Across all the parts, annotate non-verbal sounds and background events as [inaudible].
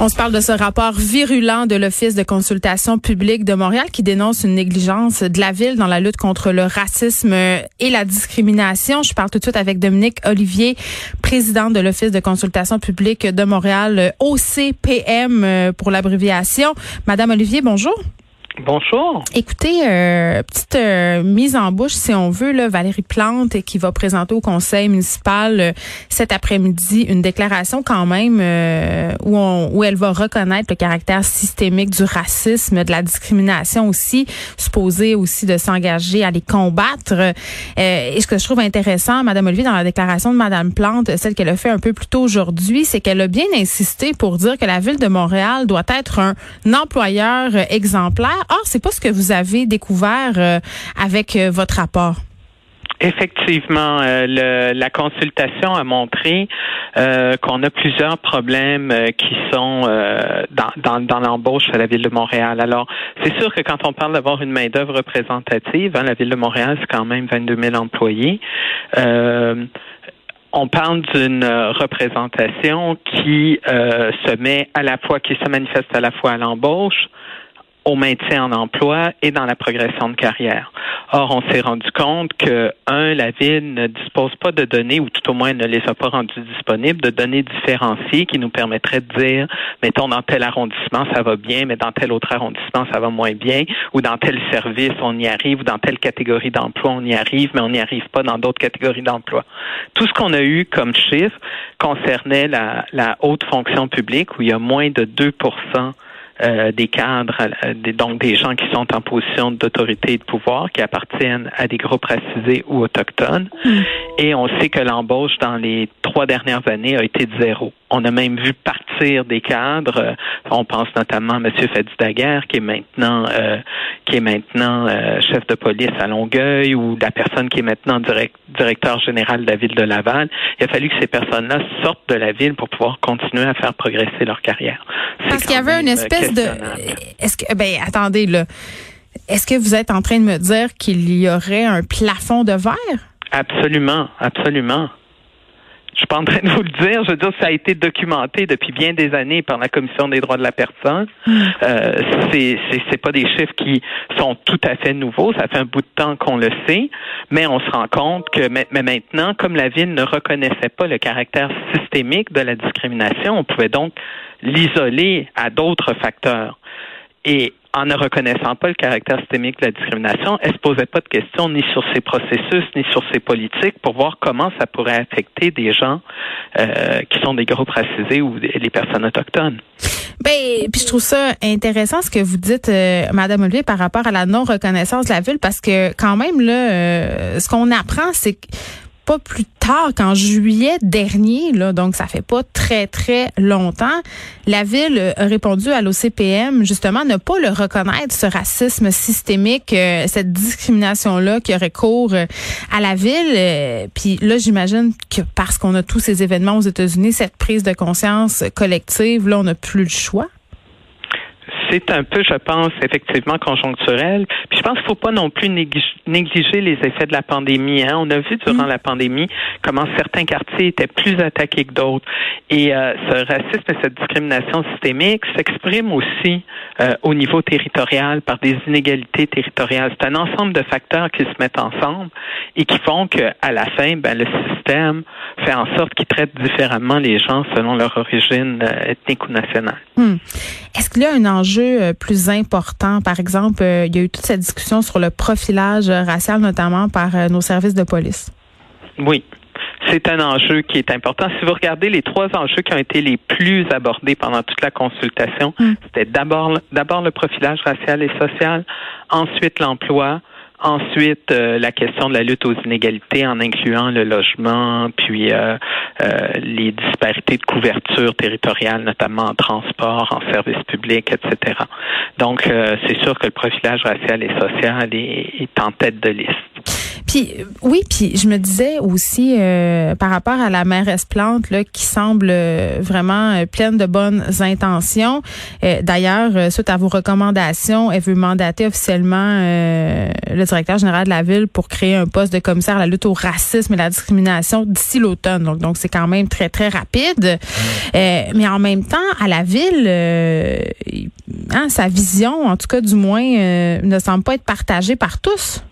On se parle de ce rapport virulent de l'Office de consultation publique de Montréal qui dénonce une négligence de la ville dans la lutte contre le racisme et la discrimination. Je parle tout de suite avec Dominique Olivier, président de l'Office de consultation publique de Montréal, OCPM euh, pour l'abréviation. Madame Olivier, bonjour. Bonjour. Écoutez, euh, petite euh, mise en bouche, si on veut, là, Valérie Plante qui va présenter au conseil municipal euh, cet après-midi une déclaration quand même où, on, où elle va reconnaître le caractère systémique du racisme, de la discrimination aussi, supposée aussi de s'engager à les combattre. et ce que je trouve intéressant, Madame Olivier, dans la déclaration de Madame Plante, celle qu'elle a fait un peu plus tôt aujourd'hui, c'est qu'elle a bien insisté pour dire que la ville de Montréal doit être un employeur exemplaire Or, c'est pas ce que vous avez découvert euh, avec euh, votre rapport. Effectivement, euh, la consultation a montré qu'on a plusieurs problèmes qui sont dans, dans, l'embauche à la ville de Montréal. Alors, c'est sûr que quand on parle d'avoir une main d'œuvre représentative, hein, la ville de Montréal c'est quand même 22 000 employés. on parle d'une représentation qui se met à la fois, qui se manifeste à la fois à l'embauche, au maintien en emploi et dans la progression de carrière. Or, on s'est rendu compte que, un, la ville ne dispose pas de données, ou tout au moins ne les a pas rendues disponibles, de données différenciées qui nous permettraient de dire, mettons, dans tel arrondissement, ça va bien, mais dans tel autre arrondissement, ça va moins bien, ou dans tel service, on y arrive, ou dans telle catégorie d'emploi, on y arrive, mais on n'y arrive pas dans d'autres catégories d'emploi. Tout ce qu'on a eu comme chiffre concernait la, la haute fonction publique, où il y a moins de 2 euh, des cadres, euh, donc des gens qui sont en position d'autorité et de pouvoir, qui appartiennent à des groupes racisés ou autochtones. Hmm. Et on sait que l'embauche dans les trois dernières années a été de zéro. On a même vu partir des cadres. Euh, on pense notamment à M. Fadi Daguerre, qui est maintenant qui est maintenant chef de police à Longueuil, ou la personne qui est maintenant directeur général de la ville de Laval. Il a fallu que ces personnes-là sortent de la ville pour pouvoir continuer à faire progresser leur carrière. Parce qu'il y avait une espèce est-ce que ben attendez là. Est-ce que vous êtes en train de me dire qu'il y aurait un plafond de verre? Absolument, absolument. Je suis pas en train de vous le dire. Je veux dire, ça a été documenté depuis bien des années par la Commission des droits de la personne. Euh, c'est c'est pas des chiffres qui sont tout à fait nouveaux. Ça fait un bout de temps qu'on le sait, mais on se rend compte que mais maintenant, comme la ville ne reconnaissait pas le caractère systémique de la discrimination, on pouvait donc l'isoler à d'autres facteurs. Et en ne reconnaissant pas le caractère systémique de la discrimination, elle se posait pas de questions ni sur ces processus ni sur ces politiques pour voir comment ça pourrait affecter des gens euh, qui sont des groupes racisés ou les personnes autochtones. Ben, puis je trouve ça intéressant ce que vous dites, euh, Madame Olivier, par rapport à la non reconnaissance de la ville, parce que quand même là, euh, ce qu'on apprend, c'est que pas plus tard qu'en juillet dernier, là, donc ça fait pas très très longtemps, la ville a répondu à l'OCPM justement ne pas le reconnaître ce racisme systémique, euh, cette discrimination là qui aurait cours euh, à la ville. Euh, puis là, j'imagine que parce qu'on a tous ces événements aux États-Unis, cette prise de conscience collective, là, on n'a plus le choix c'est un peu, je pense, effectivement conjoncturel. Puis je pense qu'il ne faut pas non plus négliger les effets de la pandémie. Hein. On a vu durant mm. la pandémie comment certains quartiers étaient plus attaqués que d'autres. Et euh, ce racisme et cette discrimination systémique s'expriment aussi euh, au niveau territorial par des inégalités territoriales. C'est un ensemble de facteurs qui se mettent ensemble et qui font qu'à la fin, ben, le système fait en sorte qu'il traite différemment les gens selon leur origine euh, ethnique ou nationale. Hmm. Est-ce qu'il y a un enjeu euh, plus important? Par exemple, euh, il y a eu toute cette discussion sur le profilage racial, notamment par nos services de police. Oui. C'est un enjeu qui est important. Si vous regardez les trois enjeux qui ont été les plus abordés pendant toute la consultation, hmm. c'était d'abord d'abord le profilage racial et social, ensuite l'emploi, Ensuite, euh, la question de la lutte aux inégalités en incluant le logement, puis euh, euh, les disparités de couverture territoriale, notamment en transport, en services publics, etc. Donc, c'est sûr que le profilage racial et social est, est en tête de liste. Puis oui, puis je me disais aussi euh, par rapport à la mairesse Plante là, qui semble euh, vraiment euh, pleine de bonnes intentions. D'ailleurs, suite à vos recommandations, elle veut mandater officiellement le directeur général de la ville pour créer un poste de commissaire à la lutte au racisme et la discrimination d'ici l'automne. Donc, donc c'est quand même très très rapide. mais en même temps, à la ville, hein, sa vision, en tout cas du moins, ne semble pas être partagée par tous.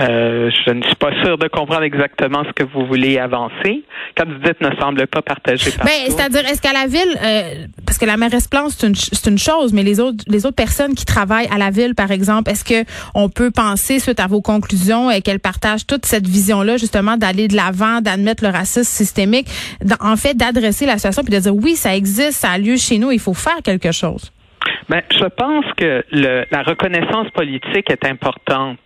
Euh, je ne suis pas sûre de comprendre exactement ce que vous voulez avancer. Quand vous dites ne semble pas partagé par. Ben, c'est-à-dire, est-ce qu'à la ville, euh, parce que la mairesse Plante, c'est une, c'est une chose, mais les autres, les autres personnes qui travaillent à la ville, par exemple, est-ce que on peut penser, suite à vos conclusions, et qu'elles partagent toute cette vision-là, justement, d'aller de l'avant, d'admettre le racisme systémique, en fait, d'adresser la situation puis de dire oui, ça existe, ça a lieu chez nous, il faut faire quelque chose? Ben, je pense que le, la reconnaissance politique est importante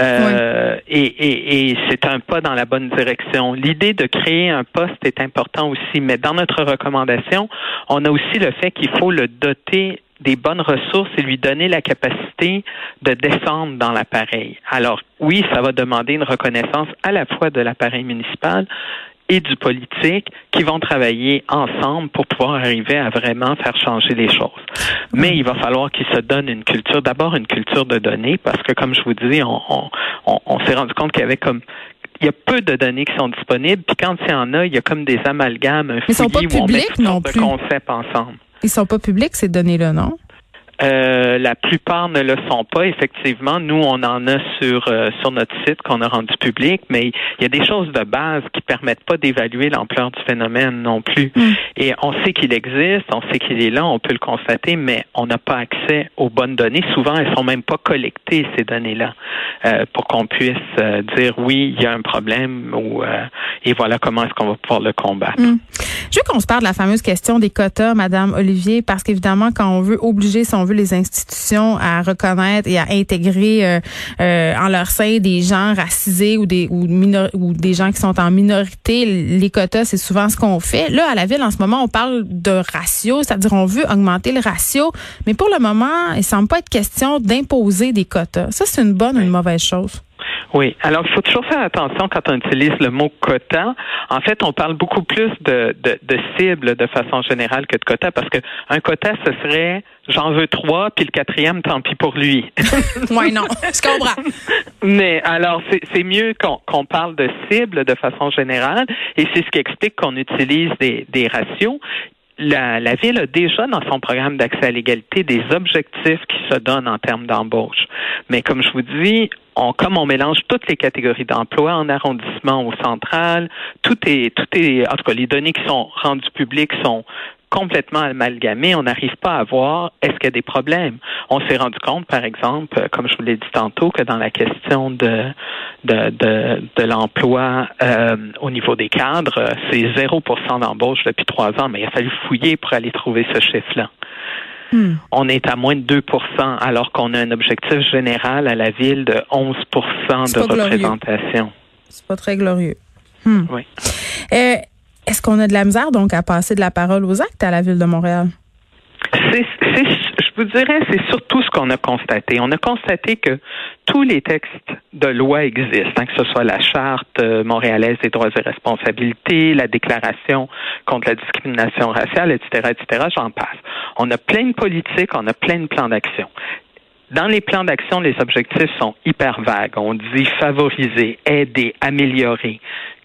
euh, et, et, et c'est un pas dans la bonne direction. L'idée de créer un poste est important aussi, mais dans notre recommandation, on a aussi le fait qu'il faut le doter des bonnes ressources et lui donner la capacité de descendre dans l'appareil. Alors oui, ça va demander une reconnaissance à la fois de l'appareil municipal et du politique qui vont travailler ensemble pour pouvoir arriver à vraiment faire changer les choses. Mais il va falloir qu'ils se donnent une culture, d'abord une culture de données, parce que comme je vous dis, on, on, on s'est rendu compte qu'il y avait comme il y a peu de données qui sont disponibles, puis quand il y en a, il y a comme des amalgames, un Ils sont pas publics non plus. de concepts ensemble. Ils sont pas publics ces données-là, non? Euh, la plupart ne le sont pas, effectivement. Nous, on en a sur euh, sur notre site qu'on a rendu public, mais il y a des choses de base qui permettent pas d'évaluer l'ampleur du phénomène non plus. Mm. Et on sait qu'il existe, on sait qu'il est là, on peut le constater, mais on n'a pas accès aux bonnes données. Souvent, elles sont même pas collectées ces données-là euh, pour qu'on puisse dire oui, il y a un problème ou et voilà comment est-ce qu'on va pouvoir le combattre. Mm. Je veux qu'on se parle de la fameuse question des quotas, Madame Olivier, parce qu'évidemment, quand on veut obliger son les institutions à reconnaître et à intégrer euh, euh, en leur sein des gens racisés ou des ou, ou des gens qui sont en minorité. Les quotas, c'est souvent ce qu'on fait. Là, à la ville, en ce moment, on parle de ratio, c'est-à-dire on veut augmenter le ratio, mais pour le moment, il semble pas être question d'imposer des quotas. Ça, c'est une bonne ou une mauvaise chose? Oui. Alors, il faut toujours faire attention quand on utilise le mot quota. En fait, on parle beaucoup plus de, de, de cible de façon générale que de quota parce que un quota, ce serait j'en veux trois, puis le quatrième, tant pis pour lui. [laughs] oui, non, je comprends. [laughs] Mais alors, c'est mieux qu'on parle de cible de façon générale, et c'est ce qui explique qu'on utilise des, des ratios la, la, Ville a déjà dans son programme d'accès à l'égalité des objectifs qui se donnent en termes d'embauche. Mais comme je vous dis, on, comme on mélange toutes les catégories d'emploi en arrondissement ou central, tout est, tout est, en tout cas, les données qui sont rendues publiques sont complètement amalgamé, on n'arrive pas à voir est-ce qu'il y a des problèmes. On s'est rendu compte, par exemple, comme je vous l'ai dit tantôt, que dans la question de de, de, de l'emploi euh, au niveau des cadres, c'est 0% d'embauche depuis trois ans, mais il a fallu fouiller pour aller trouver ce chiffre-là. Hmm. On est à moins de 2% alors qu'on a un objectif général à la ville de 11% de représentation. C'est pas très glorieux. Hmm. Oui. Euh, est-ce qu'on a de la misère donc à passer de la parole aux actes à la ville de Montréal? C'est, vous dirais, c'est surtout ce qu'on a constaté. On a constaté que tous les textes de loi existent, hein, que ce soit la charte euh, montréalaise des droits et responsabilités, la déclaration contre la discrimination raciale, etc., etc. J'en passe. On a plein de politiques, on a plein de plans d'action. Dans les plans d'action, les objectifs sont hyper vagues. On dit favoriser, aider, améliorer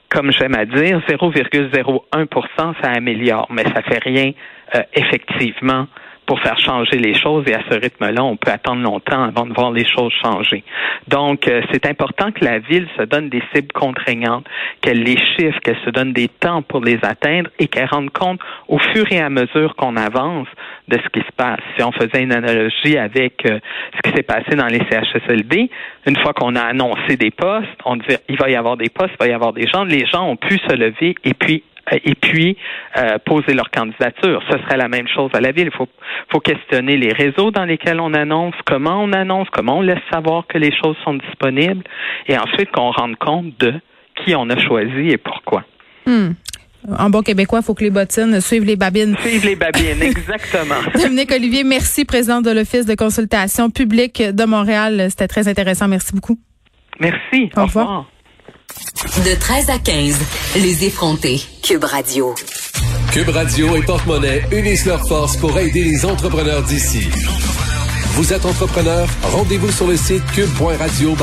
comme j'aime à dire, 0,01% ça améliore, mais ça fait rien euh, effectivement pour faire changer les choses et à ce rythme-là, on peut attendre longtemps avant de voir les choses changer. Donc, euh, c'est important que la ville se donne des cibles contraignantes, qu'elle les chiffre, qu'elle se donne des temps pour les atteindre et qu'elle rende compte au fur et à mesure qu'on avance de ce qui se passe. Si on faisait une analogie avec euh, ce qui s'est passé dans les CHSLD, une fois qu'on a annoncé des postes, on dit il va y avoir des postes, il va y avoir des gens, les gens ont pu se lever et puis et puis euh, poser leur candidature. Ce serait la même chose à la ville. Il faut, faut questionner les réseaux dans lesquels on annonce, comment on annonce, comment on laisse savoir que les choses sont disponibles, et ensuite qu'on rende compte de qui on a choisi et pourquoi. Hmm. En bon québécois, il faut que les bottines suivent les babines. Suivent les babines, [laughs] exactement. Dominique Olivier, merci, président de l'Office de consultation publique de Montréal. C'était très intéressant. Merci beaucoup. Merci. Au, revoir. De 13 à 15, les effrontés. Cube Radio. Cube Radio et Porte-Monnaie unissent leurs forces pour aider les entrepreneurs d'ici. Vous êtes entrepreneur? Rendez-vous sur le site cube.radio